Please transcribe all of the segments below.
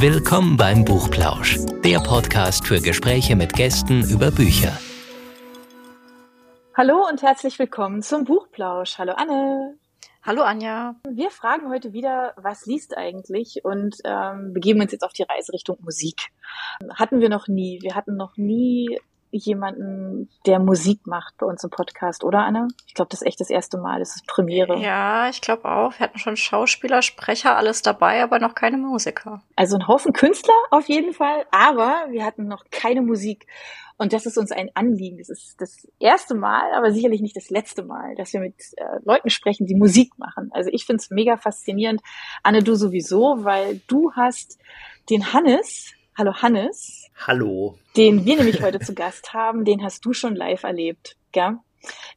Willkommen beim Buchplausch, der Podcast für Gespräche mit Gästen über Bücher. Hallo und herzlich willkommen zum Buchplausch. Hallo Anne. Hallo Anja. Wir fragen heute wieder, was liest eigentlich und ähm, begeben uns jetzt auf die Reise Richtung Musik. Hatten wir noch nie. Wir hatten noch nie jemanden, der Musik macht bei uns im Podcast, oder Anna? Ich glaube, das ist echt das erste Mal. Das ist Premiere. Ja, ich glaube auch. Wir hatten schon Schauspieler, Sprecher, alles dabei, aber noch keine Musiker. Also ein Haufen Künstler auf jeden Fall, aber wir hatten noch keine Musik. Und das ist uns ein Anliegen. Das ist das erste Mal, aber sicherlich nicht das letzte Mal, dass wir mit äh, Leuten sprechen, die Musik machen. Also ich finde es mega faszinierend. Anne, du sowieso, weil du hast den Hannes, hallo Hannes, Hallo. Den wir nämlich heute zu Gast haben, den hast du schon live erlebt, gell?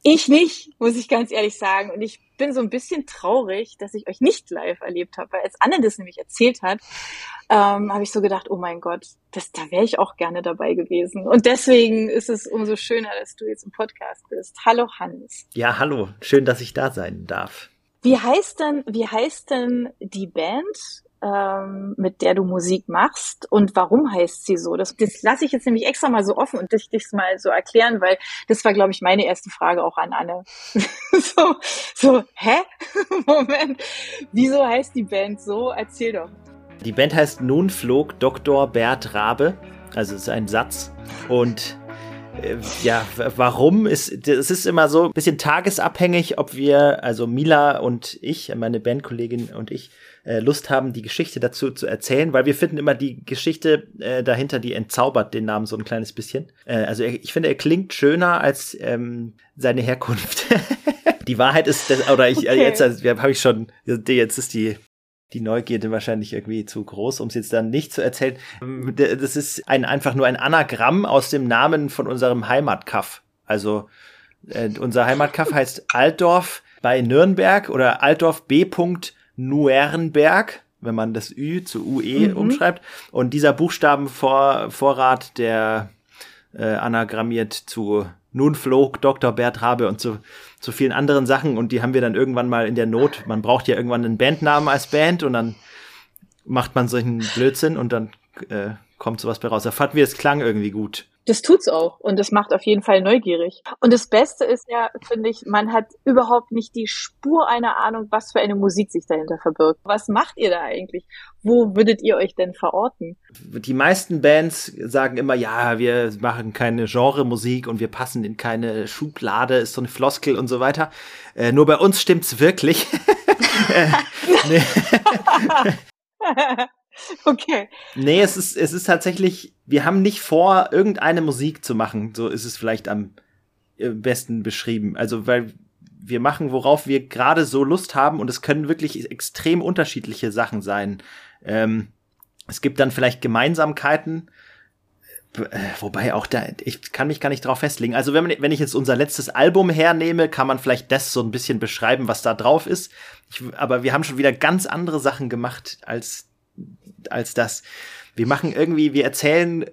Ich nicht, muss ich ganz ehrlich sagen. Und ich bin so ein bisschen traurig, dass ich euch nicht live erlebt habe, weil als Anne das nämlich erzählt hat, ähm, habe ich so gedacht, oh mein Gott, das, da wäre ich auch gerne dabei gewesen. Und deswegen ist es umso schöner, dass du jetzt im Podcast bist. Hallo Hans. Ja, hallo. Schön, dass ich da sein darf. Wie heißt denn, wie heißt denn die Band ähm, mit der du Musik machst und warum heißt sie so? Das, das lasse ich jetzt nämlich extra mal so offen und dich, dich mal so erklären, weil das war, glaube ich, meine erste Frage auch an Anne. so, so, hä? Moment, wieso heißt die Band so? Erzähl doch. Die Band heißt Nun flog Dr. Bert Rabe, also es ist ein Satz und äh, ja, warum ist, es ist immer so ein bisschen tagesabhängig, ob wir, also Mila und ich, meine Bandkollegin und ich, äh, Lust haben, die Geschichte dazu zu erzählen, weil wir finden immer die Geschichte äh, dahinter, die entzaubert den Namen so ein kleines bisschen. Äh, also ich finde, er klingt schöner als ähm, seine Herkunft. die Wahrheit ist, oder ich, okay. jetzt also, habe ich schon, jetzt ist die die Neugierde wahrscheinlich irgendwie zu groß, um es jetzt dann nicht zu erzählen. Das ist ein, einfach nur ein Anagramm aus dem Namen von unserem Heimatkaff. Also äh, unser Heimatkaff heißt Altdorf bei Nürnberg oder Altdorf B. Nuernberg, wenn man das Ü zu UE mhm. umschreibt. Und dieser Buchstabenvorrat, der äh, anagrammiert zu Nun flog Dr. Bert Rabe und zu, zu vielen anderen Sachen. Und die haben wir dann irgendwann mal in der Not. Man braucht ja irgendwann einen Bandnamen als Band und dann macht man solchen Blödsinn und dann äh, kommt sowas bei raus. Da fanden wir, es klang irgendwie gut. Das tut's auch und das macht auf jeden Fall neugierig. Und das Beste ist ja, finde ich, man hat überhaupt nicht die Spur einer Ahnung, was für eine Musik sich dahinter verbirgt. Was macht ihr da eigentlich? Wo würdet ihr euch denn verorten? Die meisten Bands sagen immer, ja, wir machen keine Genremusik und wir passen in keine Schublade, ist so eine Floskel und so weiter. Äh, nur bei uns stimmt's wirklich. äh, Okay. Nee, es ist, es ist tatsächlich, wir haben nicht vor, irgendeine Musik zu machen. So ist es vielleicht am äh, besten beschrieben. Also, weil wir machen, worauf wir gerade so Lust haben und es können wirklich extrem unterschiedliche Sachen sein. Ähm, es gibt dann vielleicht Gemeinsamkeiten, äh, wobei auch da, ich kann mich gar nicht drauf festlegen. Also wenn, man, wenn ich jetzt unser letztes Album hernehme, kann man vielleicht das so ein bisschen beschreiben, was da drauf ist. Ich, aber wir haben schon wieder ganz andere Sachen gemacht als als das. Wir machen irgendwie, wir erzählen äh,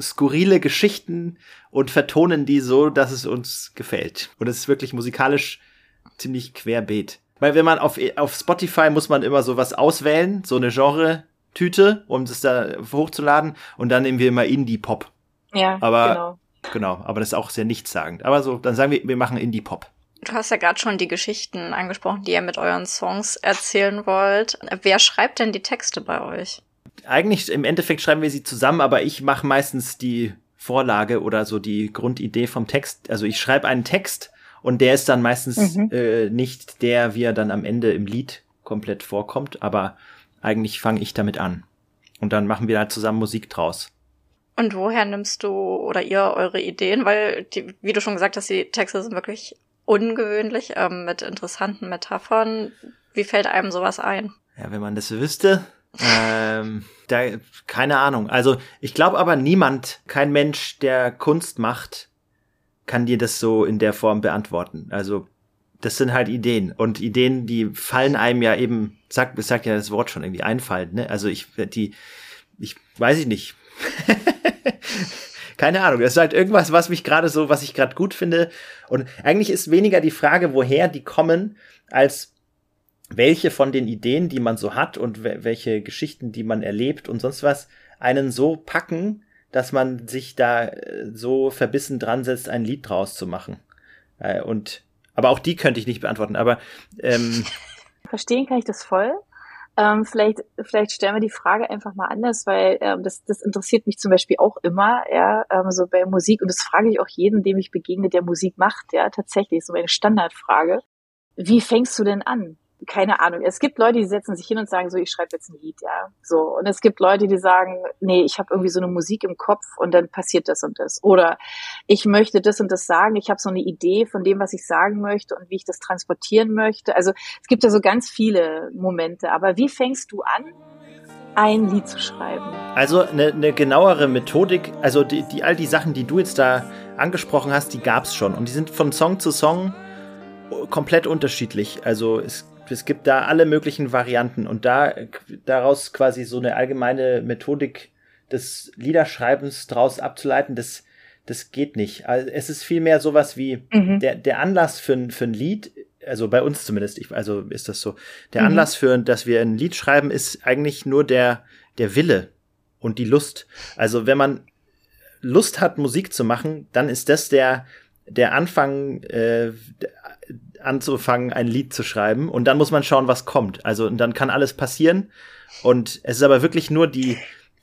skurrile Geschichten und vertonen die so, dass es uns gefällt. Und es ist wirklich musikalisch ziemlich querbeet. Weil wenn man auf, auf Spotify muss man immer sowas auswählen, so eine Genre-Tüte, um das da hochzuladen. Und dann nehmen wir immer Indie-Pop. Ja, aber, genau. Genau, aber das ist auch sehr nichtssagend. Aber so, dann sagen wir, wir machen Indie-Pop. Du hast ja gerade schon die Geschichten angesprochen, die ihr mit euren Songs erzählen wollt. Wer schreibt denn die Texte bei euch? Eigentlich im Endeffekt schreiben wir sie zusammen, aber ich mache meistens die Vorlage oder so die Grundidee vom Text. Also ich schreibe einen Text und der ist dann meistens mhm. äh, nicht der, wie er dann am Ende im Lied komplett vorkommt, aber eigentlich fange ich damit an. Und dann machen wir da zusammen Musik draus. Und woher nimmst du oder ihr eure Ideen? Weil, die, wie du schon gesagt hast, die Texte sind wirklich ungewöhnlich, ähm, mit interessanten Metaphern. Wie fällt einem sowas ein? Ja, wenn man das wüsste. ähm, da, keine Ahnung. Also ich glaube aber niemand, kein Mensch, der Kunst macht, kann dir das so in der Form beantworten. Also das sind halt Ideen und Ideen, die fallen einem ja eben, sagt, sagt ja das Wort schon irgendwie einfallen. Ne? Also ich die, ich weiß ich nicht. keine Ahnung, das ist halt irgendwas, was mich gerade so, was ich gerade gut finde. Und eigentlich ist weniger die Frage, woher die kommen, als welche von den Ideen, die man so hat und welche Geschichten, die man erlebt und sonst was, einen so packen, dass man sich da äh, so verbissen dran setzt, ein Lied draus zu machen. Äh, und aber auch die könnte ich nicht beantworten. Aber ähm, verstehen kann ich das voll. Ähm, vielleicht, vielleicht stellen wir die Frage einfach mal anders, weil ähm, das, das interessiert mich zum Beispiel auch immer, ja, ähm, so bei Musik und das frage ich auch jeden, dem ich begegne, der Musik macht, ja, tatsächlich so eine Standardfrage. Wie fängst du denn an? Keine Ahnung. Es gibt Leute, die setzen sich hin und sagen so, ich schreibe jetzt ein Lied, ja. So. Und es gibt Leute, die sagen, nee, ich habe irgendwie so eine Musik im Kopf und dann passiert das und das. Oder ich möchte das und das sagen, ich habe so eine Idee von dem, was ich sagen möchte und wie ich das transportieren möchte. Also es gibt ja so ganz viele Momente. Aber wie fängst du an, ein Lied zu schreiben? Also eine, eine genauere Methodik, also die, die, all die Sachen, die du jetzt da angesprochen hast, die gab es schon. Und die sind von Song zu Song komplett unterschiedlich. Also es es gibt da alle möglichen Varianten und da daraus quasi so eine allgemeine Methodik des Liederschreibens draus abzuleiten, das, das geht nicht. Also es ist vielmehr sowas wie mhm. der, der Anlass für, ein, für ein Lied, also bei uns zumindest, ich, also ist das so. Der mhm. Anlass für, dass wir ein Lied schreiben, ist eigentlich nur der, der Wille und die Lust. Also wenn man Lust hat, Musik zu machen, dann ist das der, der Anfang äh, anzufangen, ein Lied zu schreiben. Und dann muss man schauen, was kommt. Also und dann kann alles passieren. Und es ist aber wirklich nur die,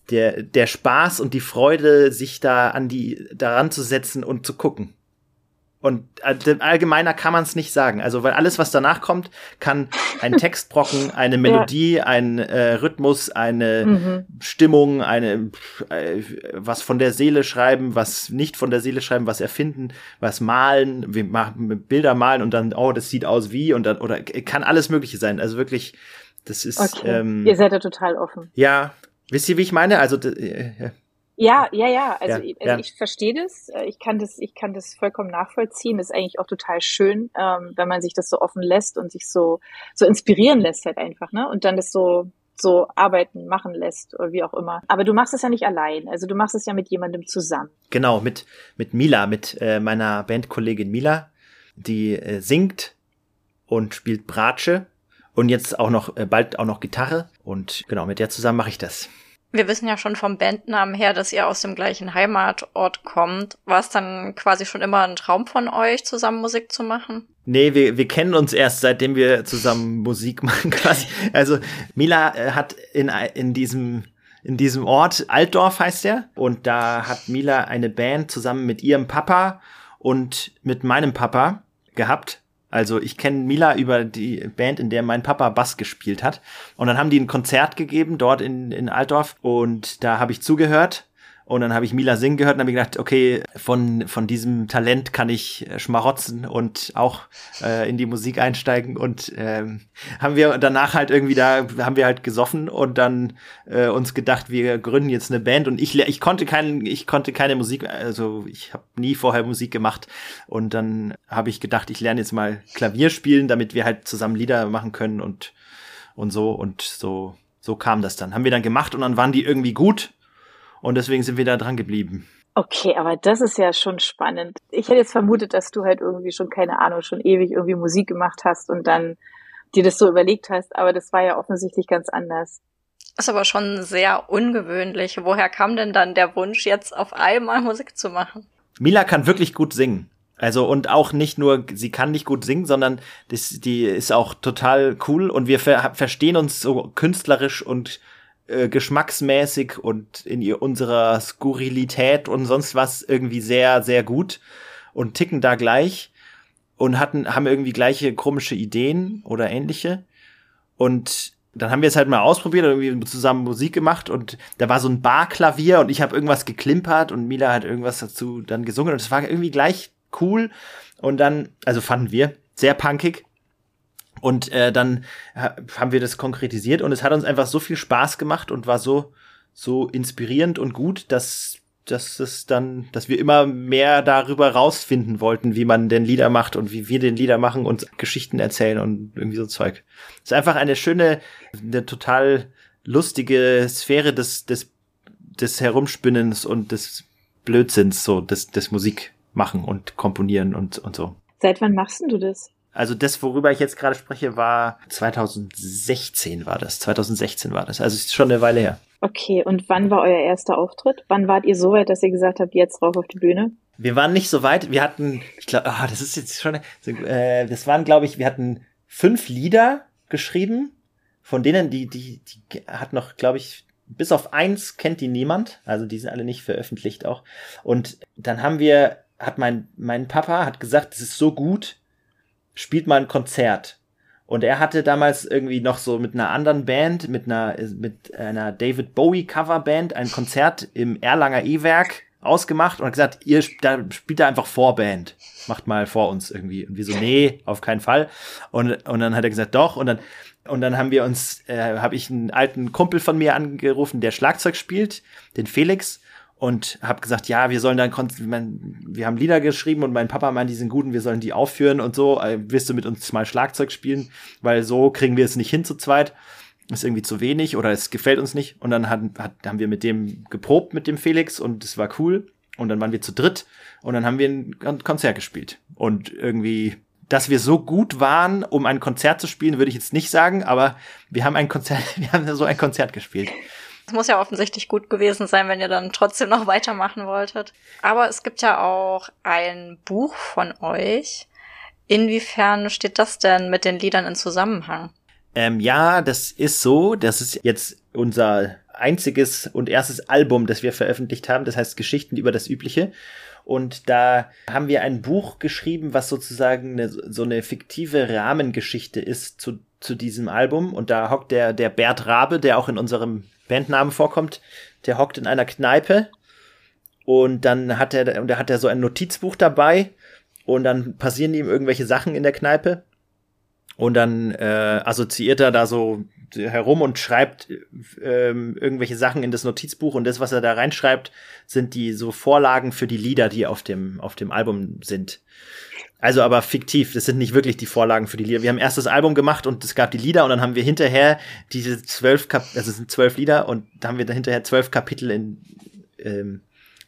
der, der Spaß und die Freude, sich da an die, daran zu setzen und zu gucken. Und äh, allgemeiner kann man es nicht sagen. Also, weil alles, was danach kommt, kann ein Textbrocken, eine Melodie, ja. ein äh, Rhythmus, eine mhm. Stimmung, eine äh, was von der Seele schreiben, was nicht von der Seele schreiben, was erfinden, was malen, wir machen Bilder malen und dann, oh, das sieht aus wie und dann, oder kann alles Mögliche sein. Also wirklich, das ist. Okay. Ähm, Ihr seid ja total offen. Ja, wisst ihr, wie ich meine? Also äh, ja, ja, ja. Also, ja, ich, also ja. ich verstehe das. Äh, ich kann das, ich kann das vollkommen nachvollziehen. Das ist eigentlich auch total schön, ähm, wenn man sich das so offen lässt und sich so so inspirieren lässt halt einfach, ne? Und dann das so so arbeiten, machen lässt oder wie auch immer. Aber du machst es ja nicht allein. Also du machst es ja mit jemandem zusammen. Genau, mit mit Mila, mit äh, meiner Bandkollegin Mila, die äh, singt und spielt Bratsche und jetzt auch noch äh, bald auch noch Gitarre und genau mit der zusammen mache ich das. Wir wissen ja schon vom Bandnamen her, dass ihr aus dem gleichen Heimatort kommt. War es dann quasi schon immer ein Traum von euch, zusammen Musik zu machen? Nee, wir, wir kennen uns erst, seitdem wir zusammen Musik machen quasi. Also Mila äh, hat in, in diesem in diesem Ort, Altdorf heißt er, und da hat Mila eine Band zusammen mit ihrem Papa und mit meinem Papa gehabt. Also ich kenne Mila über die Band, in der mein Papa Bass gespielt hat. Und dann haben die ein Konzert gegeben dort in, in Altdorf und da habe ich zugehört und dann habe ich Mila singen gehört und habe gedacht, okay, von, von diesem Talent kann ich äh, schmarotzen und auch äh, in die Musik einsteigen. Und ähm, haben wir danach halt irgendwie da, haben wir halt gesoffen und dann äh, uns gedacht, wir gründen jetzt eine Band. Und ich, ich konnte keinen, ich konnte keine Musik, also ich habe nie vorher Musik gemacht. Und dann habe ich gedacht, ich lerne jetzt mal Klavier spielen, damit wir halt zusammen Lieder machen können und, und so. Und so, so kam das dann. Haben wir dann gemacht und dann waren die irgendwie gut. Und deswegen sind wir da dran geblieben. Okay, aber das ist ja schon spannend. Ich hätte jetzt vermutet, dass du halt irgendwie schon, keine Ahnung, schon ewig irgendwie Musik gemacht hast und dann dir das so überlegt hast, aber das war ja offensichtlich ganz anders. Ist aber schon sehr ungewöhnlich. Woher kam denn dann der Wunsch, jetzt auf einmal Musik zu machen? Mila kann wirklich gut singen. Also und auch nicht nur, sie kann nicht gut singen, sondern das, die ist auch total cool und wir ver verstehen uns so künstlerisch und äh, geschmacksmäßig und in ihr, unserer Skurrilität und sonst was irgendwie sehr, sehr gut und ticken da gleich und hatten, haben irgendwie gleiche komische Ideen oder ähnliche. Und dann haben wir es halt mal ausprobiert und irgendwie zusammen Musik gemacht und da war so ein Barklavier und ich habe irgendwas geklimpert und Mila hat irgendwas dazu dann gesungen und es war irgendwie gleich cool und dann, also fanden wir, sehr punkig und äh, dann haben wir das konkretisiert und es hat uns einfach so viel Spaß gemacht und war so, so inspirierend und gut, dass, dass es dann, dass wir immer mehr darüber rausfinden wollten, wie man denn Lieder macht und wie wir den Lieder machen und Geschichten erzählen und irgendwie so Zeug. Es ist einfach eine schöne, eine total lustige Sphäre des, des, des Herumspinnens und des Blödsinns, so, des, des Musik machen und komponieren und, und so. Seit wann machst du das? Also das, worüber ich jetzt gerade spreche, war 2016 war das. 2016 war das. Also ist schon eine Weile her. Okay, und wann war euer erster Auftritt? Wann wart ihr so weit, dass ihr gesagt habt, jetzt rauf auf die Bühne? Wir waren nicht so weit. Wir hatten, ich glaube, ah, das ist jetzt schon, äh, das waren, glaube ich, wir hatten fünf Lieder geschrieben, von denen die, die, die hat noch, glaube ich, bis auf eins kennt die niemand. Also die sind alle nicht veröffentlicht auch. Und dann haben wir, hat mein, mein Papa hat gesagt, es ist so gut, spielt mal ein Konzert. Und er hatte damals irgendwie noch so mit einer anderen Band, mit einer, mit einer David Bowie Coverband ein Konzert im Erlanger E-Werk ausgemacht und gesagt, ihr da spielt da einfach Vorband. Macht mal vor uns irgendwie. Und wir so, nee, auf keinen Fall. Und, und dann hat er gesagt, doch. Und dann, und dann haben wir uns, äh, habe ich einen alten Kumpel von mir angerufen, der Schlagzeug spielt, den Felix und habe gesagt, ja, wir sollen dann, wir haben Lieder geschrieben und mein Papa meint, die sind gut und wir sollen die aufführen und so, äh, wirst du mit uns mal Schlagzeug spielen, weil so kriegen wir es nicht hin zu zweit. Ist irgendwie zu wenig oder es gefällt uns nicht. Und dann hat, hat, haben wir mit dem geprobt, mit dem Felix und es war cool. Und dann waren wir zu dritt und dann haben wir ein Konzert gespielt. Und irgendwie, dass wir so gut waren, um ein Konzert zu spielen, würde ich jetzt nicht sagen, aber wir haben ein Konzert, wir haben so ein Konzert gespielt. Es muss ja offensichtlich gut gewesen sein, wenn ihr dann trotzdem noch weitermachen wolltet. Aber es gibt ja auch ein Buch von euch. Inwiefern steht das denn mit den Liedern in Zusammenhang? Ähm, ja, das ist so. Das ist jetzt unser einziges und erstes Album, das wir veröffentlicht haben. Das heißt Geschichten über das Übliche. Und da haben wir ein Buch geschrieben, was sozusagen eine, so eine fiktive Rahmengeschichte ist zu, zu diesem Album. Und da hockt der, der Bert Rabe, der auch in unserem Bandnamen vorkommt, der hockt in einer Kneipe und dann hat er, und da hat er so ein Notizbuch dabei und dann passieren ihm irgendwelche Sachen in der Kneipe und dann äh, assoziiert er da so herum und schreibt ähm, irgendwelche Sachen in das Notizbuch und das, was er da reinschreibt, sind die so Vorlagen für die Lieder, die auf dem auf dem Album sind. Also aber fiktiv, das sind nicht wirklich die Vorlagen für die Lieder. Wir haben erst das Album gemacht und es gab die Lieder und dann haben wir hinterher diese zwölf Kap also es sind zwölf Lieder und da haben wir da hinterher zwölf Kapitel in ähm,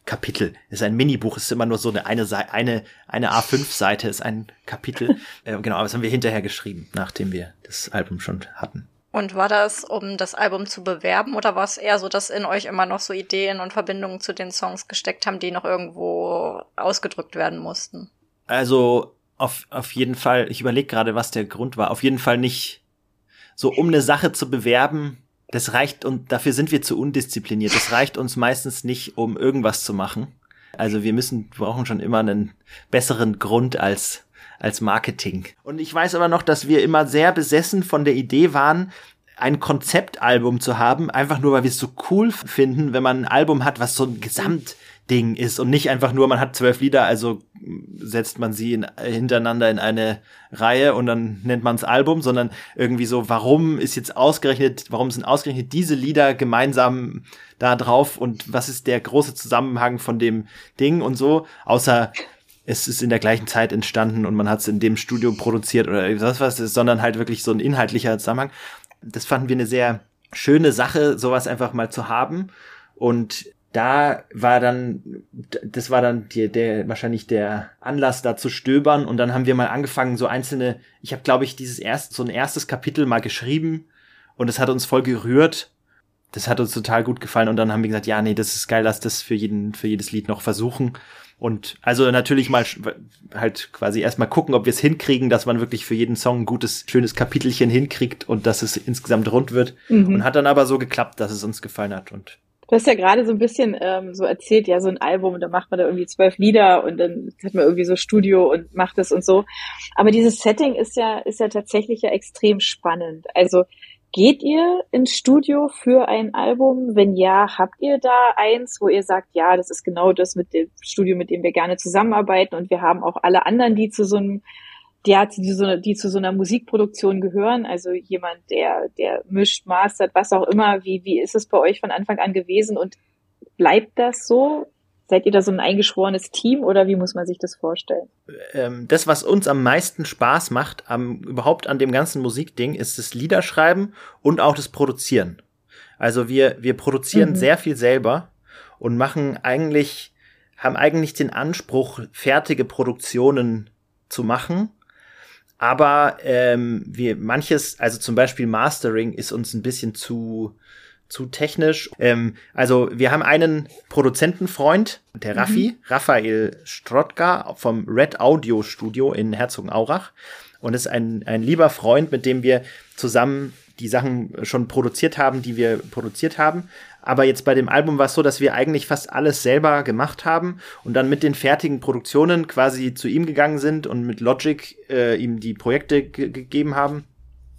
Kapitel. Das ist ein Minibuch, es ist immer nur so eine, eine, eine, eine A5-Seite ist ein Kapitel. äh, genau, aber das haben wir hinterher geschrieben, nachdem wir das Album schon hatten. Und war das, um das Album zu bewerben, oder war es eher so, dass in euch immer noch so Ideen und Verbindungen zu den Songs gesteckt haben, die noch irgendwo ausgedrückt werden mussten? Also auf, auf jeden Fall, ich überlege gerade, was der Grund war. Auf jeden Fall nicht so, um eine Sache zu bewerben, das reicht und dafür sind wir zu undiszipliniert. Das reicht uns meistens nicht, um irgendwas zu machen. Also wir müssen, brauchen schon immer einen besseren Grund als als Marketing. Und ich weiß aber noch, dass wir immer sehr besessen von der Idee waren, ein Konzeptalbum zu haben, einfach nur, weil wir es so cool finden, wenn man ein Album hat, was so ein Gesamtding ist und nicht einfach nur, man hat zwölf Lieder, also setzt man sie in, hintereinander in eine Reihe und dann nennt man es Album, sondern irgendwie so, warum ist jetzt ausgerechnet, warum sind ausgerechnet diese Lieder gemeinsam da drauf und was ist der große Zusammenhang von dem Ding und so, außer es ist in der gleichen Zeit entstanden und man hat es in dem Studio produziert oder was was ist, sondern halt wirklich so ein inhaltlicher Zusammenhang. Das fanden wir eine sehr schöne Sache, sowas einfach mal zu haben. Und da war dann, das war dann die, der wahrscheinlich der Anlass, da zu stöbern. Und dann haben wir mal angefangen, so einzelne, ich habe, glaube ich, dieses erst, so ein erstes Kapitel mal geschrieben und es hat uns voll gerührt. Das hat uns total gut gefallen. Und dann haben wir gesagt, ja, nee, das ist geil, lass das für jeden, für jedes Lied noch versuchen. Und also natürlich mal halt quasi erstmal gucken, ob wir es hinkriegen, dass man wirklich für jeden Song ein gutes, schönes Kapitelchen hinkriegt und dass es insgesamt rund wird. Mhm. Und hat dann aber so geklappt, dass es uns gefallen hat. Und Du hast ja gerade so ein bisschen ähm, so erzählt, ja, so ein Album, da macht man da irgendwie zwölf Lieder und dann hat man irgendwie so Studio und macht es und so. Aber dieses Setting ist ja, ist ja tatsächlich ja extrem spannend. Also Geht ihr ins Studio für ein Album? Wenn ja, habt ihr da eins, wo ihr sagt, ja, das ist genau das mit dem Studio, mit dem wir gerne zusammenarbeiten und wir haben auch alle anderen, die zu so einem, ja, die, so, die zu so einer Musikproduktion gehören, also jemand, der, der mischt, mastert, was auch immer. Wie, wie ist es bei euch von Anfang an gewesen und bleibt das so? Seid ihr da so ein eingeschworenes Team oder wie muss man sich das vorstellen? Ähm, das, was uns am meisten Spaß macht, am, überhaupt an dem ganzen Musikding, ist das Liederschreiben und auch das Produzieren. Also wir, wir produzieren mhm. sehr viel selber und machen eigentlich, haben eigentlich den Anspruch, fertige Produktionen zu machen. Aber ähm, wir manches, also zum Beispiel Mastering ist uns ein bisschen zu zu technisch. Ähm, also wir haben einen Produzentenfreund, der mhm. Raffi, Raphael Strotka vom Red Audio Studio in Herzogenaurach. Und ist ein, ein lieber Freund, mit dem wir zusammen die Sachen schon produziert haben, die wir produziert haben. Aber jetzt bei dem Album war es so, dass wir eigentlich fast alles selber gemacht haben und dann mit den fertigen Produktionen quasi zu ihm gegangen sind und mit Logic äh, ihm die Projekte gegeben haben.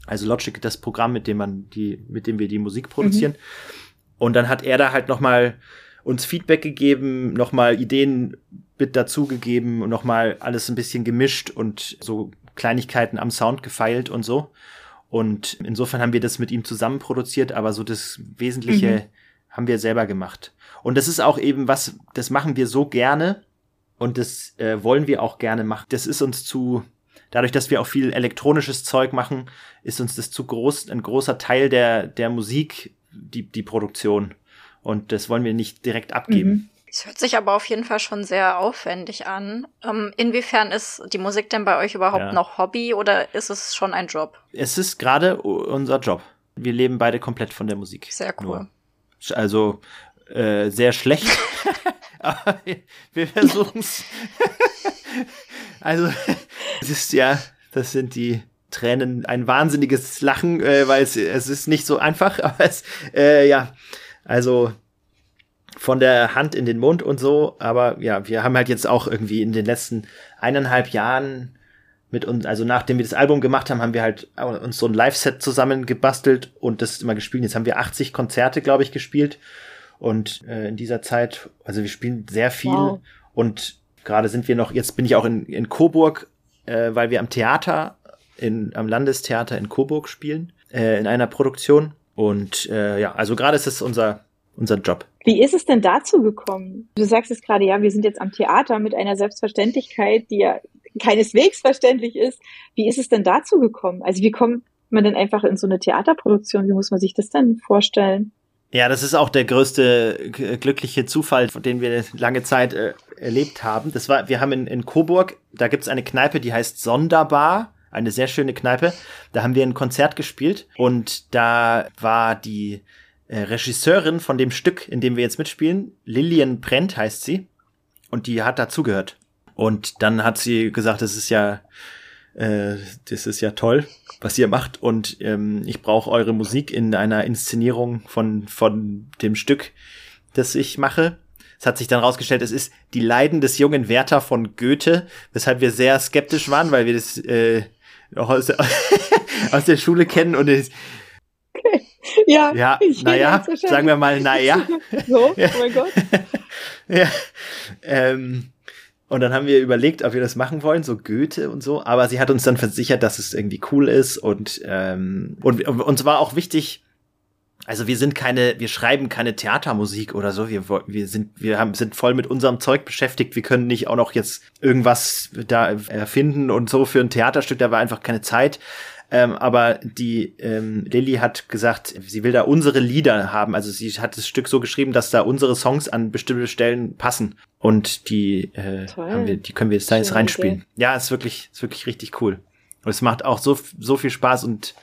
Also Logic, das Programm, mit dem man die, mit dem wir die Musik produzieren. Mhm. Und dann hat er da halt noch mal uns Feedback gegeben, noch mal Ideen mit dazugegeben und noch mal alles ein bisschen gemischt und so Kleinigkeiten am Sound gefeilt und so. Und insofern haben wir das mit ihm zusammen produziert, aber so das Wesentliche mhm haben wir selber gemacht. Und das ist auch eben was, das machen wir so gerne und das äh, wollen wir auch gerne machen. Das ist uns zu, dadurch, dass wir auch viel elektronisches Zeug machen, ist uns das zu groß, ein großer Teil der, der Musik, die, die Produktion. Und das wollen wir nicht direkt abgeben. Mhm. Es hört sich aber auf jeden Fall schon sehr aufwendig an. Ähm, inwiefern ist die Musik denn bei euch überhaupt ja. noch Hobby oder ist es schon ein Job? Es ist gerade unser Job. Wir leben beide komplett von der Musik. Sehr cool. Nur. Also äh, sehr schlecht. Aber wir versuchen es. also, es ist ja, das sind die Tränen, ein wahnsinniges Lachen, äh, weil es, es ist nicht so einfach, aber es, äh, ja, also von der Hand in den Mund und so, aber ja, wir haben halt jetzt auch irgendwie in den letzten eineinhalb Jahren mit uns, also nachdem wir das Album gemacht haben, haben wir halt uns so ein Live-Set zusammen gebastelt und das immer gespielt. Jetzt haben wir 80 Konzerte, glaube ich, gespielt. Und äh, in dieser Zeit, also wir spielen sehr viel wow. und gerade sind wir noch, jetzt bin ich auch in, in Coburg, äh, weil wir am Theater, in, am Landestheater in Coburg spielen, äh, in einer Produktion. Und äh, ja, also gerade ist es unser, unser Job. Wie ist es denn dazu gekommen? Du sagst es gerade, ja, wir sind jetzt am Theater mit einer Selbstverständlichkeit, die ja keineswegs verständlich ist. Wie ist es denn dazu gekommen? Also wie kommt man denn einfach in so eine Theaterproduktion? Wie muss man sich das denn vorstellen? Ja, das ist auch der größte glückliche Zufall, den wir lange Zeit äh, erlebt haben. Das war, wir haben in, in Coburg, da gibt's eine Kneipe, die heißt Sonderbar, eine sehr schöne Kneipe. Da haben wir ein Konzert gespielt und da war die äh, Regisseurin von dem Stück, in dem wir jetzt mitspielen, Lillian Brent heißt sie, und die hat dazugehört. Und dann hat sie gesagt, das ist ja, äh, das ist ja toll, was ihr macht. Und ähm, ich brauche eure Musik in einer Inszenierung von, von dem Stück, das ich mache. Es hat sich dann rausgestellt, es ist die Leiden des jungen Werther von Goethe, weshalb wir sehr skeptisch waren, weil wir das äh, aus aus der Schule kennen und es, ja, ja naja, sagen wir mal, naja. so, oh mein Gott. ja, ähm, und dann haben wir überlegt, ob wir das machen wollen, so Goethe und so. Aber sie hat uns dann versichert, dass es irgendwie cool ist und ähm, und, und uns war auch wichtig. Also wir sind keine, wir schreiben keine Theatermusik oder so. Wir wir sind wir haben sind voll mit unserem Zeug beschäftigt. Wir können nicht auch noch jetzt irgendwas da erfinden und so für ein Theaterstück. Da war einfach keine Zeit. Ähm, aber die ähm, Lilly hat gesagt, sie will da unsere Lieder haben. Also sie hat das Stück so geschrieben, dass da unsere Songs an bestimmte Stellen passen. Und die, äh, haben wir, die können wir jetzt da jetzt reinspielen. Idee. Ja, ist wirklich, ist wirklich richtig cool. Und es macht auch so, so viel Spaß und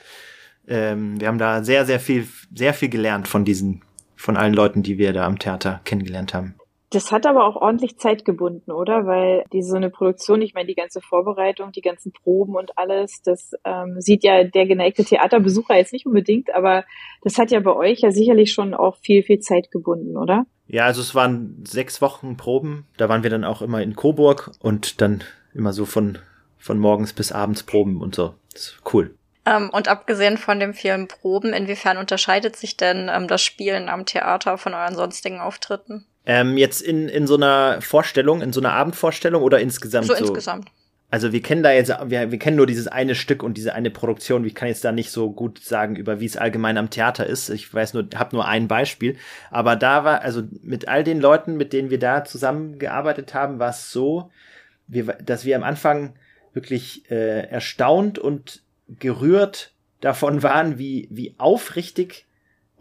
ähm, wir haben da sehr, sehr viel, sehr viel gelernt von diesen, von allen Leuten, die wir da am Theater kennengelernt haben. Das hat aber auch ordentlich Zeit gebunden, oder? Weil die so eine Produktion, ich meine, die ganze Vorbereitung, die ganzen Proben und alles, das ähm, sieht ja der geneigte Theaterbesucher jetzt nicht unbedingt, aber das hat ja bei euch ja sicherlich schon auch viel, viel Zeit gebunden, oder? Ja, also es waren sechs Wochen Proben. Da waren wir dann auch immer in Coburg und dann immer so von, von morgens bis abends Proben und so. Das ist cool. Ähm, und abgesehen von den vielen Proben, inwiefern unterscheidet sich denn ähm, das Spielen am Theater von euren sonstigen Auftritten? Ähm, jetzt in, in so einer Vorstellung, in so einer Abendvorstellung oder insgesamt so? So insgesamt. Also wir kennen da jetzt, wir, wir kennen nur dieses eine Stück und diese eine Produktion. Ich kann jetzt da nicht so gut sagen, über wie es allgemein am Theater ist. Ich weiß nur, habe nur ein Beispiel. Aber da war, also mit all den Leuten, mit denen wir da zusammengearbeitet haben, war es so, wir, dass wir am Anfang wirklich äh, erstaunt und gerührt davon waren, wie, wie aufrichtig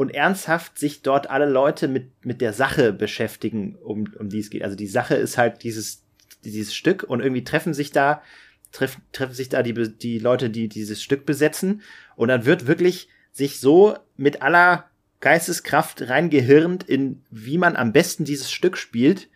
und ernsthaft sich dort alle Leute mit, mit der Sache beschäftigen, um, um die es geht. Also die Sache ist halt dieses, dieses Stück und irgendwie treffen sich da treff, treffen sich da die, die Leute, die dieses Stück besetzen. Und dann wird wirklich sich so mit aller Geisteskraft reingehirnt in, wie man am besten dieses Stück spielt.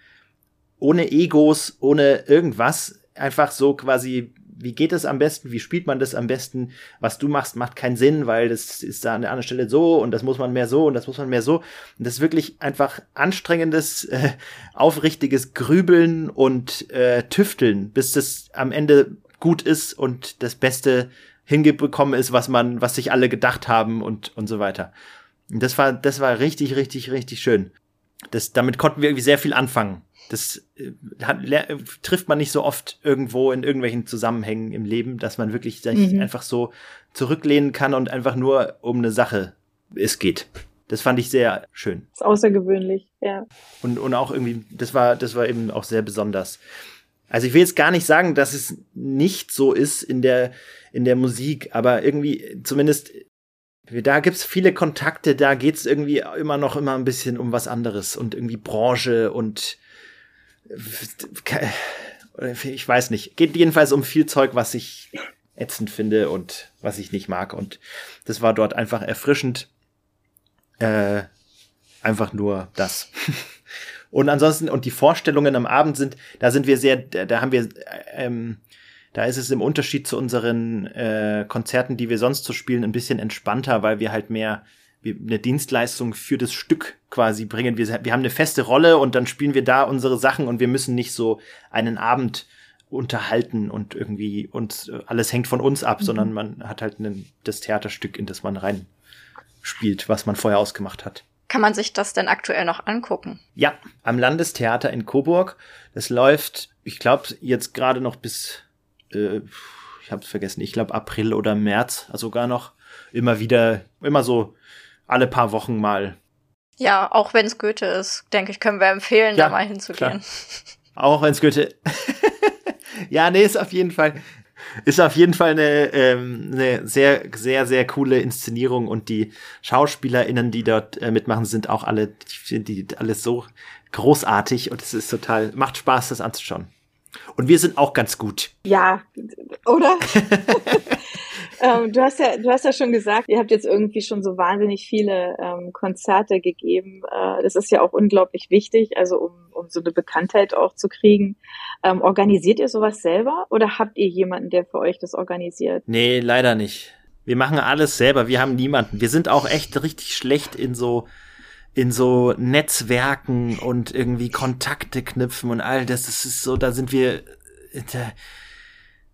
Ohne Egos, ohne irgendwas. Einfach so quasi wie geht es am besten, wie spielt man das am besten, was du machst, macht keinen Sinn, weil das ist da an der anderen Stelle so und das muss man mehr so und das muss man mehr so. Und das ist wirklich einfach anstrengendes, äh, aufrichtiges Grübeln und äh, Tüfteln, bis das am Ende gut ist und das Beste hingebekommen ist, was man, was sich alle gedacht haben und, und so weiter. Und das war, das war richtig, richtig, richtig schön. Das, damit konnten wir irgendwie sehr viel anfangen. Das äh, hat, trifft man nicht so oft irgendwo in irgendwelchen Zusammenhängen im Leben, dass man wirklich sich mhm. einfach so zurücklehnen kann und einfach nur um eine Sache es geht. Das fand ich sehr schön. Das ist außergewöhnlich, ja. Und, und auch irgendwie, das war, das war eben auch sehr besonders. Also ich will jetzt gar nicht sagen, dass es nicht so ist in der, in der Musik, aber irgendwie, zumindest, da gibt's viele Kontakte, da geht's irgendwie immer noch immer ein bisschen um was anderes und irgendwie Branche und ich weiß nicht. Geht jedenfalls um viel Zeug, was ich ätzend finde und was ich nicht mag. Und das war dort einfach erfrischend. Äh, einfach nur das. und ansonsten, und die Vorstellungen am Abend sind, da sind wir sehr, da, haben wir, ähm, da ist es im Unterschied zu unseren äh, Konzerten, die wir sonst so spielen, ein bisschen entspannter, weil wir halt mehr eine Dienstleistung für das Stück quasi bringen. Wir, wir haben eine feste Rolle und dann spielen wir da unsere Sachen und wir müssen nicht so einen Abend unterhalten und irgendwie uns alles hängt von uns ab, mhm. sondern man hat halt einen, das Theaterstück, in das man rein spielt, was man vorher ausgemacht hat. Kann man sich das denn aktuell noch angucken? Ja, am Landestheater in Coburg. Das läuft, ich glaube, jetzt gerade noch bis, äh, ich habe es vergessen, ich glaube April oder März, also sogar noch immer wieder, immer so alle paar Wochen mal. Ja, auch wenn es Goethe ist, denke ich, können wir empfehlen, ja, da mal hinzugehen. Klar. Auch wenn es Goethe. ja, nee, ist auf jeden Fall. Ist auf jeden Fall eine, ähm, eine sehr, sehr, sehr coole Inszenierung und die SchauspielerInnen, die dort äh, mitmachen, sind auch alle, die, die alles so großartig und es ist total, macht Spaß, das anzuschauen. Und wir sind auch ganz gut. Ja, oder? ähm, du hast ja, du hast ja schon gesagt, ihr habt jetzt irgendwie schon so wahnsinnig viele ähm, Konzerte gegeben. Äh, das ist ja auch unglaublich wichtig, also um, um so eine Bekanntheit auch zu kriegen. Ähm, organisiert ihr sowas selber oder habt ihr jemanden, der für euch das organisiert? Nee, leider nicht. Wir machen alles selber. Wir haben niemanden. Wir sind auch echt richtig schlecht in so in so Netzwerken und irgendwie Kontakte knüpfen und all das. Das ist so, da sind wir,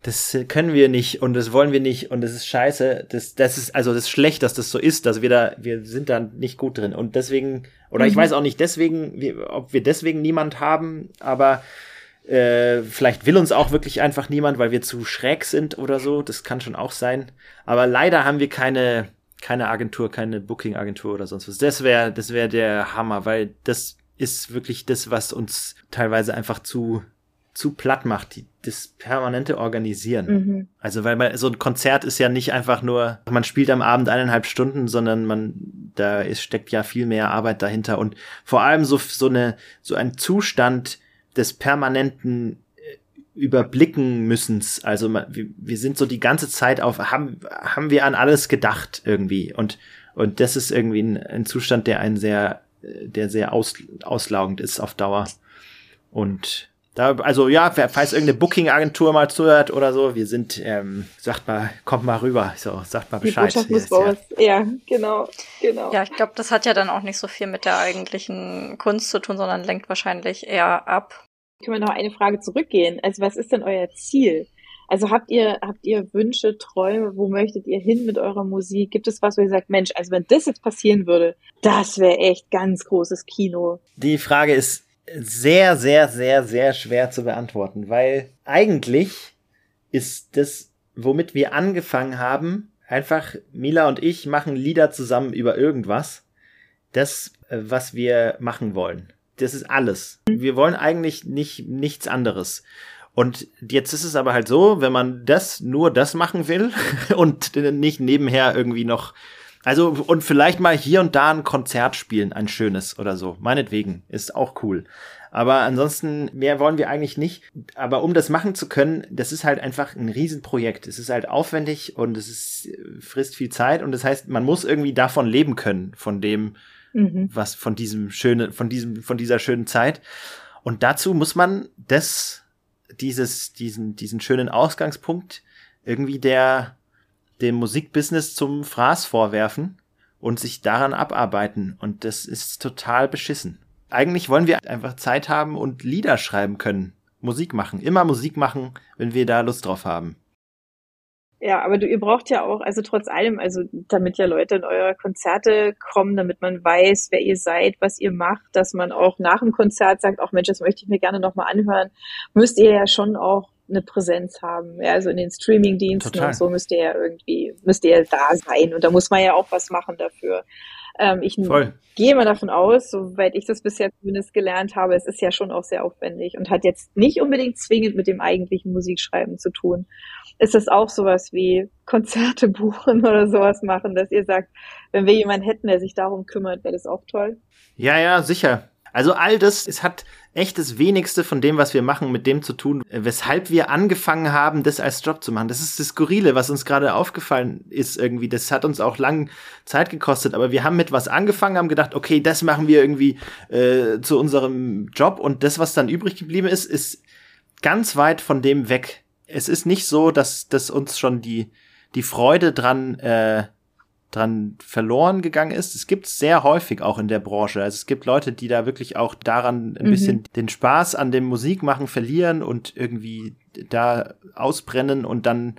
das können wir nicht und das wollen wir nicht und das ist scheiße. Das, das ist, also das ist schlecht, dass das so ist, dass wir da, wir sind da nicht gut drin und deswegen, oder mhm. ich weiß auch nicht deswegen, ob wir deswegen niemand haben, aber äh, vielleicht will uns auch wirklich einfach niemand, weil wir zu schräg sind oder so. Das kann schon auch sein. Aber leider haben wir keine, keine Agentur, keine Booking-Agentur oder sonst was. Das wäre, das wäre der Hammer, weil das ist wirklich das, was uns teilweise einfach zu zu platt macht, die, das permanente Organisieren. Mhm. Also weil man, so ein Konzert ist ja nicht einfach nur, man spielt am Abend eineinhalb Stunden, sondern man, da ist, steckt ja viel mehr Arbeit dahinter und vor allem so, so eine, so ein Zustand des permanenten überblicken müssen's. Also wir, sind so die ganze Zeit auf, haben, haben wir an alles gedacht irgendwie. Und, und das ist irgendwie ein, ein Zustand, der einen sehr, der sehr aus, auslaugend ist auf Dauer. Und da, also ja, falls irgendeine Booking-Agentur mal zuhört oder so, wir sind, ähm, sagt mal, kommt mal rüber, so, sagt mal Bescheid. Die muss ja, ja, genau, genau. Ja, ich glaube, das hat ja dann auch nicht so viel mit der eigentlichen Kunst zu tun, sondern lenkt wahrscheinlich eher ab. Können wir noch eine Frage zurückgehen? Also was ist denn euer Ziel? Also habt ihr, habt ihr Wünsche, Träume, wo möchtet ihr hin mit eurer Musik? Gibt es was, wo ihr sagt, Mensch, also wenn das jetzt passieren würde, das wäre echt ganz großes Kino. Die Frage ist sehr, sehr, sehr, sehr schwer zu beantworten, weil eigentlich ist das, womit wir angefangen haben, einfach Mila und ich machen Lieder zusammen über irgendwas. Das, äh, was wir machen wollen. Das ist alles. Wir wollen eigentlich nicht nichts anderes. Und jetzt ist es aber halt so, wenn man das nur das machen will und nicht nebenher irgendwie noch also und vielleicht mal hier und da ein Konzert spielen, ein schönes oder so. Meinetwegen ist auch cool. Aber ansonsten mehr wollen wir eigentlich nicht. Aber um das machen zu können, das ist halt einfach ein Riesenprojekt. Es ist halt aufwendig und es ist, frisst viel Zeit und das heißt, man muss irgendwie davon leben können, von dem, mhm. was von diesem schönen, von diesem, von dieser schönen Zeit. Und dazu muss man das, dieses, diesen, diesen schönen Ausgangspunkt irgendwie der, dem Musikbusiness zum Fraß vorwerfen und sich daran abarbeiten. Und das ist total beschissen. Eigentlich wollen wir einfach Zeit haben und Lieder schreiben können. Musik machen. Immer Musik machen, wenn wir da Lust drauf haben. Ja, aber du, ihr braucht ja auch, also trotz allem, also damit ja Leute in eure Konzerte kommen, damit man weiß, wer ihr seid, was ihr macht, dass man auch nach dem Konzert sagt, auch Mensch, das möchte ich mir gerne nochmal anhören, müsst ihr ja schon auch eine Präsenz haben. Ja, also in den Streaming-Diensten und so müsst ihr ja irgendwie, müsst ihr ja da sein. Und da muss man ja auch was machen dafür. Ähm, ich Voll. gehe mal davon aus, soweit ich das bisher zumindest gelernt habe, es ist ja schon auch sehr aufwendig und hat jetzt nicht unbedingt zwingend mit dem eigentlichen Musikschreiben zu tun. Ist das auch sowas wie Konzerte buchen oder sowas machen, dass ihr sagt, wenn wir jemanden hätten, der sich darum kümmert, wäre das auch toll? Ja, ja, sicher. Also all das, es hat echt das wenigste von dem, was wir machen, mit dem zu tun, weshalb wir angefangen haben, das als Job zu machen. Das ist das Skurrile, was uns gerade aufgefallen ist irgendwie. Das hat uns auch lang Zeit gekostet, aber wir haben mit was angefangen, haben gedacht, okay, das machen wir irgendwie äh, zu unserem Job und das, was dann übrig geblieben ist, ist ganz weit von dem weg. Es ist nicht so, dass, dass uns schon die, die Freude dran äh, dran verloren gegangen ist. Es gibt sehr häufig auch in der Branche. Also es gibt Leute, die da wirklich auch daran ein mhm. bisschen den Spaß an dem Musikmachen verlieren und irgendwie da ausbrennen und dann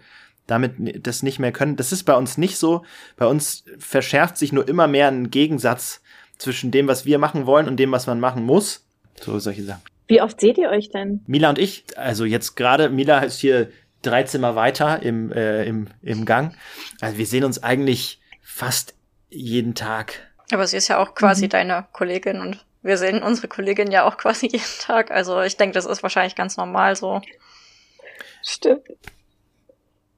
damit das nicht mehr können. Das ist bei uns nicht so. Bei uns verschärft sich nur immer mehr ein Gegensatz zwischen dem, was wir machen wollen und dem, was man machen muss. So solche Sachen. Wie oft seht ihr euch denn? Mila und ich, also jetzt gerade, Mila ist hier drei Zimmer weiter im, äh, im, im Gang. Also wir sehen uns eigentlich fast jeden Tag. Aber sie ist ja auch quasi mhm. deine Kollegin und wir sehen unsere Kollegin ja auch quasi jeden Tag. Also ich denke, das ist wahrscheinlich ganz normal so. Stimmt.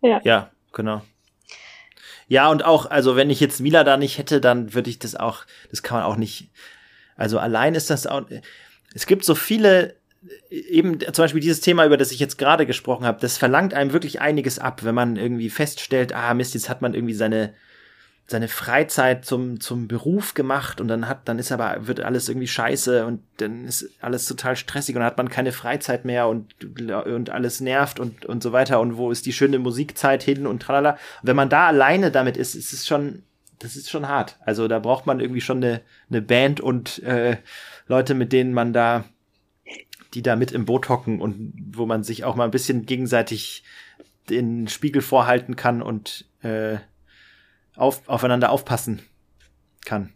Ja. Ja, genau. Ja, und auch, also wenn ich jetzt Mila da nicht hätte, dann würde ich das auch, das kann man auch nicht, also allein ist das auch, es gibt so viele, eben zum Beispiel dieses Thema, über das ich jetzt gerade gesprochen habe, das verlangt einem wirklich einiges ab, wenn man irgendwie feststellt, ah Mist, jetzt hat man irgendwie seine, seine Freizeit zum, zum Beruf gemacht und dann hat, dann ist aber, wird alles irgendwie scheiße und dann ist alles total stressig und dann hat man keine Freizeit mehr und, und alles nervt und, und so weiter und wo ist die schöne Musikzeit hin und tralala. Wenn man da alleine damit ist, ist es schon, das ist schon hart. Also da braucht man irgendwie schon eine, eine Band und äh, Leute, mit denen man da, die da mit im Boot hocken und wo man sich auch mal ein bisschen gegenseitig den Spiegel vorhalten kann und äh, auf, aufeinander aufpassen kann.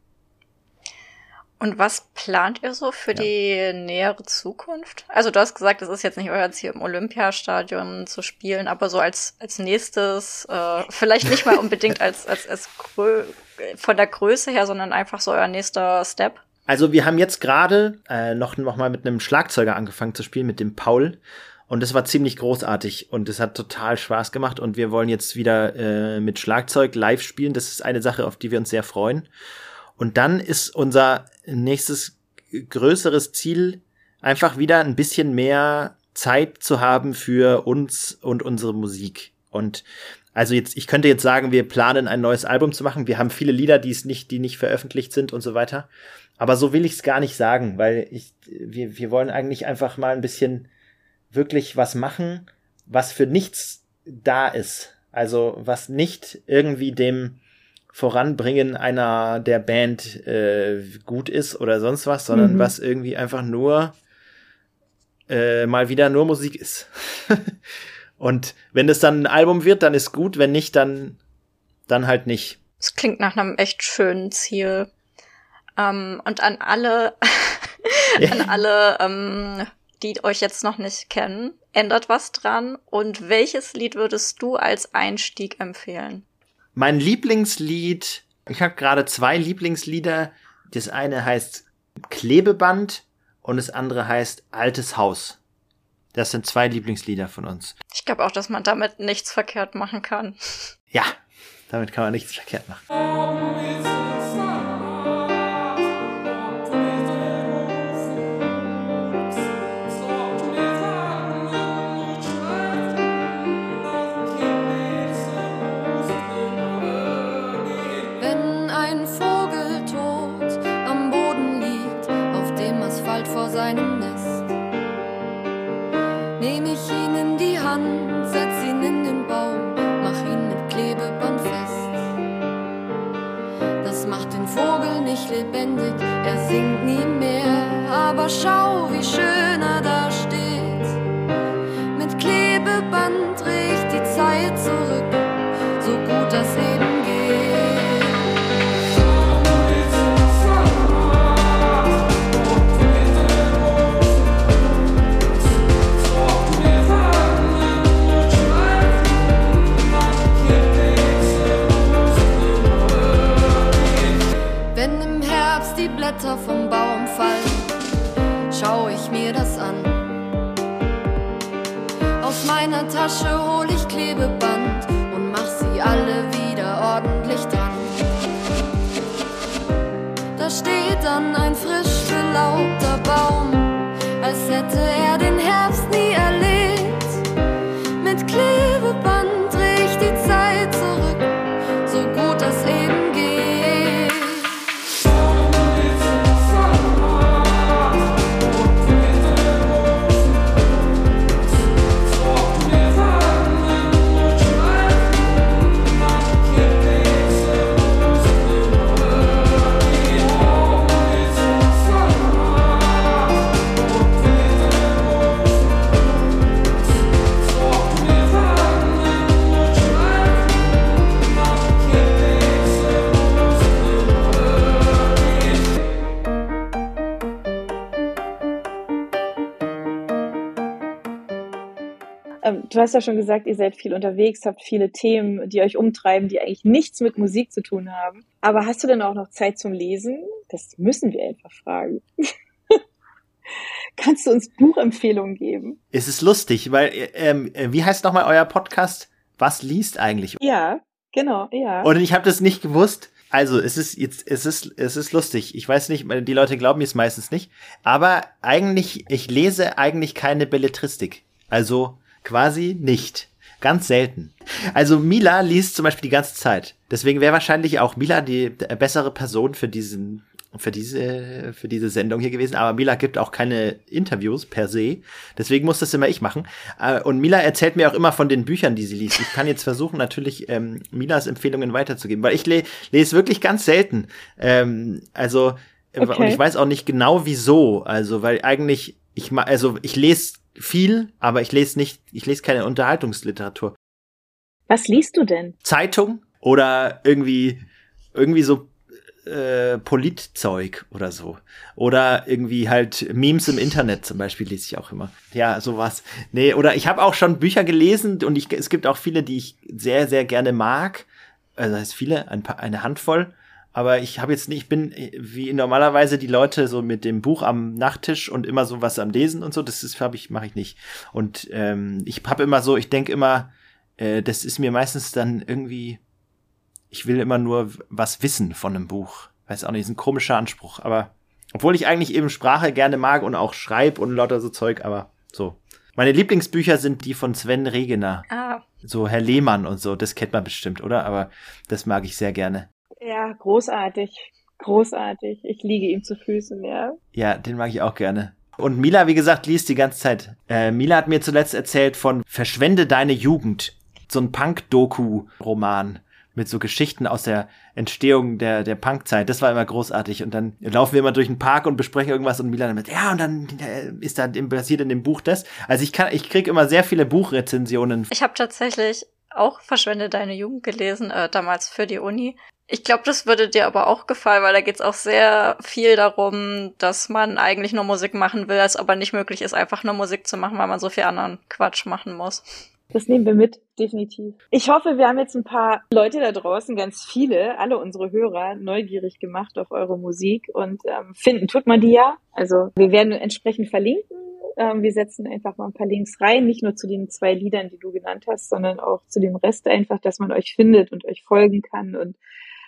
Und was plant ihr so für ja. die nähere Zukunft? Also du hast gesagt, es ist jetzt nicht euer Ziel, im Olympiastadion zu spielen, aber so als, als nächstes, äh, vielleicht nicht mal unbedingt als, als, als von der Größe her, sondern einfach so euer nächster Step. Also wir haben jetzt gerade äh, noch, noch mal mit einem Schlagzeuger angefangen zu spielen, mit dem Paul. Und es war ziemlich großartig und es hat total Spaß gemacht und wir wollen jetzt wieder äh, mit Schlagzeug live spielen. Das ist eine Sache, auf die wir uns sehr freuen. Und dann ist unser nächstes größeres Ziel einfach wieder ein bisschen mehr Zeit zu haben für uns und unsere Musik. Und also jetzt, ich könnte jetzt sagen, wir planen ein neues Album zu machen. Wir haben viele Lieder, die es nicht, die nicht veröffentlicht sind und so weiter. Aber so will ich es gar nicht sagen, weil ich, wir, wir wollen eigentlich einfach mal ein bisschen wirklich was machen, was für nichts da ist. Also was nicht irgendwie dem Voranbringen einer der Band äh, gut ist oder sonst was, sondern mhm. was irgendwie einfach nur äh, mal wieder nur Musik ist. Und wenn es dann ein Album wird, dann ist gut, wenn nicht, dann, dann halt nicht. Es klingt nach einem echt schönen Ziel. Ähm, und an alle, an alle ähm, die euch jetzt noch nicht kennen, ändert was dran. Und welches Lied würdest du als Einstieg empfehlen? Mein Lieblingslied, ich habe gerade zwei Lieblingslieder. Das eine heißt Klebeband und das andere heißt Altes Haus. Das sind zwei Lieblingslieder von uns. Ich glaube auch, dass man damit nichts verkehrt machen kann. Ja, damit kann man nichts verkehrt machen. Seinem Nest. Nehm ich ihn in die Hand, setz ihn in den Baum, mach ihn mit Klebeband fest. Das macht den Vogel nicht lebendig, er singt nie mehr, aber schau, wie schön er da steht. Mit Klebeband riecht die Zeit zurück, Aus meiner Tasche hol ich Klebeband und mach sie alle wieder ordentlich dran. Da steht dann ein frisch belaubter Baum, als hätte er den Herbst nie erlebt. Mit Klebeband du hast ja schon gesagt, ihr seid viel unterwegs, habt viele Themen, die euch umtreiben, die eigentlich nichts mit Musik zu tun haben. Aber hast du denn auch noch Zeit zum Lesen? Das müssen wir einfach fragen. Kannst du uns Buchempfehlungen geben? Es ist lustig, weil, ähm, äh, wie heißt nochmal euer Podcast? Was liest eigentlich? Ja, genau, ja. Und ich habe das nicht gewusst. Also, es ist jetzt, es ist, es ist lustig. Ich weiß nicht, die Leute glauben mir es meistens nicht. Aber eigentlich, ich lese eigentlich keine Belletristik. Also quasi nicht. Ganz selten. Also Mila liest zum Beispiel die ganze Zeit. Deswegen wäre wahrscheinlich auch Mila die bessere Person für diesen, für diese, für diese Sendung hier gewesen. Aber Mila gibt auch keine Interviews per se. Deswegen muss das immer ich machen. Äh, Und Mila erzählt mir auch immer von den Büchern, die sie liest. Ich kann jetzt versuchen, natürlich ähm, Milas Empfehlungen weiterzugeben, weil ich le lese wirklich ganz selten. Ähm, also äh, Okay. und ich weiß auch nicht genau wieso. Also weil eigentlich ich also ich lese viel, aber ich lese nicht, ich lese keine Unterhaltungsliteratur. Was liest du denn? Zeitung oder irgendwie irgendwie so äh, Politzeug oder so. Oder irgendwie halt Memes im Internet zum Beispiel lese ich auch immer. Ja, sowas. Nee, oder ich habe auch schon Bücher gelesen und ich, es gibt auch viele, die ich sehr, sehr gerne mag. Also das heißt viele, ein paar, eine Handvoll. Aber ich habe jetzt nicht, ich bin wie normalerweise die Leute so mit dem Buch am Nachttisch und immer so was am Lesen und so. Das ist, habe ich, mache ich nicht. Und ähm, ich habe immer so, ich denke immer, äh, das ist mir meistens dann irgendwie, ich will immer nur was wissen von einem Buch. Weiß auch nicht, ist ein komischer Anspruch. Aber obwohl ich eigentlich eben Sprache gerne mag und auch schreib und lauter so Zeug, aber so. Meine Lieblingsbücher sind die von Sven Regener. Ah, So Herr Lehmann und so, das kennt man bestimmt, oder? Aber das mag ich sehr gerne. Ja, großartig. Großartig. Ich liege ihm zu Füßen, ja. Ja, den mag ich auch gerne. Und Mila, wie gesagt, liest die ganze Zeit. Äh, Mila hat mir zuletzt erzählt von Verschwende deine Jugend. So ein Punk-Doku-Roman mit so Geschichten aus der Entstehung der, der Punkzeit. Das war immer großartig. Und dann laufen wir immer durch den Park und besprechen irgendwas und Mila damit, ja, und dann äh, ist da im- passiert in dem Buch das. Also ich kann, ich krieg immer sehr viele Buchrezensionen. ich habe tatsächlich auch Verschwende deine Jugend gelesen, äh, damals für die Uni. Ich glaube, das würde dir aber auch gefallen, weil da geht's auch sehr viel darum, dass man eigentlich nur Musik machen will, es aber nicht möglich ist, einfach nur Musik zu machen, weil man so viel anderen Quatsch machen muss. Das nehmen wir mit, definitiv. Ich hoffe, wir haben jetzt ein paar Leute da draußen, ganz viele, alle unsere Hörer, neugierig gemacht auf eure Musik und ähm, finden tut man die ja. Also wir werden entsprechend verlinken. Ähm, wir setzen einfach mal ein paar Links rein, nicht nur zu den zwei Liedern, die du genannt hast, sondern auch zu dem Rest einfach, dass man euch findet und euch folgen kann und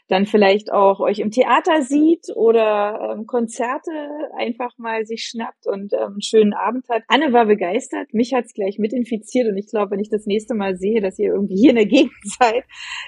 dann vielleicht auch euch im Theater sieht oder ähm, Konzerte einfach mal sich schnappt und ähm, einen schönen Abend hat. Anne war begeistert, mich hat's gleich mit infiziert und ich glaube, wenn ich das nächste Mal sehe, dass ihr irgendwie hier in der Gegend seid,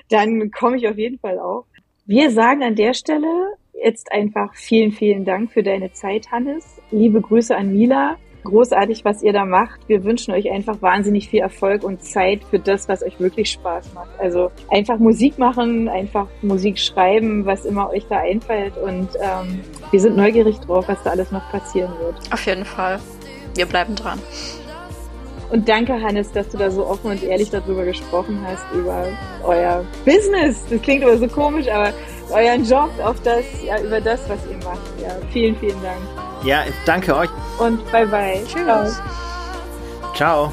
dann komme ich auf jeden Fall auch. Wir sagen an der Stelle jetzt einfach vielen, vielen Dank für deine Zeit, Hannes. Liebe Grüße an Mila großartig, was ihr da macht. Wir wünschen euch einfach wahnsinnig viel Erfolg und Zeit für das, was euch wirklich Spaß macht. Also einfach Musik machen, einfach Musik schreiben, was immer euch da einfällt. Und ähm, wir sind neugierig drauf, was da alles noch passieren wird. Auf jeden Fall. Wir bleiben dran. Und danke, Hannes, dass du da so offen und ehrlich darüber gesprochen hast, über euer Business. Das klingt aber so komisch, aber euren Job, auf das, ja, über das, was ihr macht. Ja, vielen, vielen Dank. Ja, danke euch. Und bye bye. Tschüss. Ciao. Aus